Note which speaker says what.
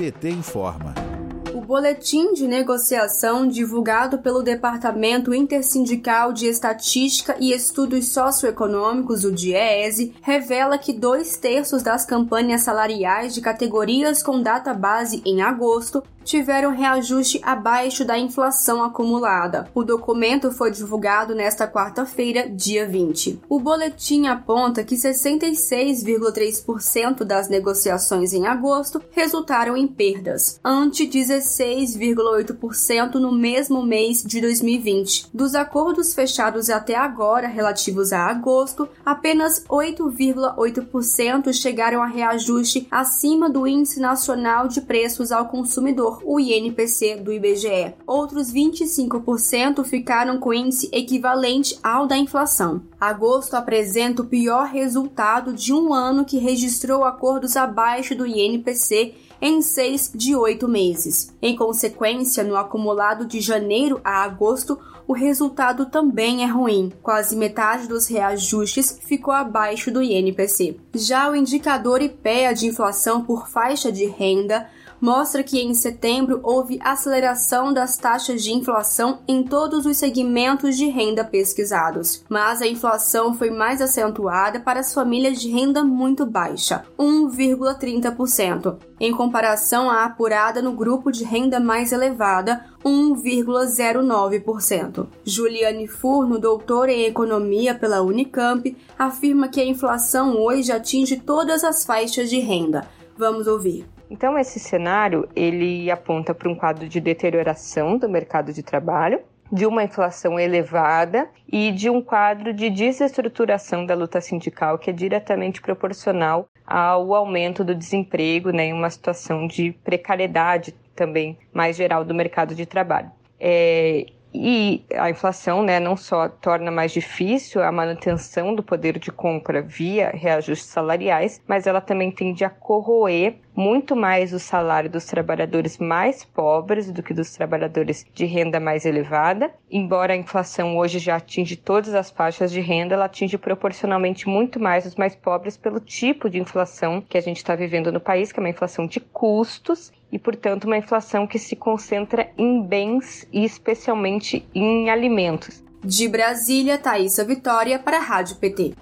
Speaker 1: PT informa.
Speaker 2: O boletim de negociação divulgado pelo Departamento Intersindical de Estatística e Estudos Socioeconômicos, o DIEESE, revela que dois terços das campanhas salariais de categorias com data base em agosto tiveram reajuste abaixo da inflação acumulada. O documento foi divulgado nesta quarta-feira, dia 20. O boletim aponta que 66,3% das negociações em agosto resultaram em perdas, ante 16,8% no mesmo mês de 2020. Dos acordos fechados até agora relativos a agosto, apenas 8,8% chegaram a reajuste acima do Índice Nacional de Preços ao Consumidor o INPC do IBGE. Outros 25% ficaram com índice equivalente ao da inflação. Agosto apresenta o pior resultado de um ano que registrou acordos abaixo do INPC em seis de oito meses. Em consequência, no acumulado de janeiro a agosto, o resultado também é ruim. Quase metade dos reajustes ficou abaixo do INPC. Já o indicador IPEA de inflação por faixa de renda mostra que em setembro houve aceleração das taxas de inflação em todos os segmentos de renda pesquisados, mas a inflação foi mais acentuada para as famílias de renda muito baixa, 1,30%, em comparação à apurada no grupo de renda mais elevada, 1,09%. Juliane Furno, doutora em economia pela Unicamp, afirma que a inflação hoje atinge todas as faixas de renda. Vamos ouvir.
Speaker 3: Então esse cenário ele aponta para um quadro de deterioração do mercado de trabalho, de uma inflação elevada e de um quadro de desestruturação da luta sindical que é diretamente proporcional ao aumento do desemprego, né, em uma situação de precariedade também mais geral do mercado de trabalho. É, e a inflação né, não só torna mais difícil a manutenção do poder de compra via reajustes salariais, mas ela também tende a corroer muito mais o salário dos trabalhadores mais pobres do que dos trabalhadores de renda mais elevada. Embora a inflação hoje já atinge todas as faixas de renda, ela atinge proporcionalmente muito mais os mais pobres pelo tipo de inflação que a gente está vivendo no país, que é uma inflação de custos e, portanto, uma inflação que se concentra em bens e especialmente em alimentos.
Speaker 2: De Brasília, Thaisa Vitória para a Rádio PT.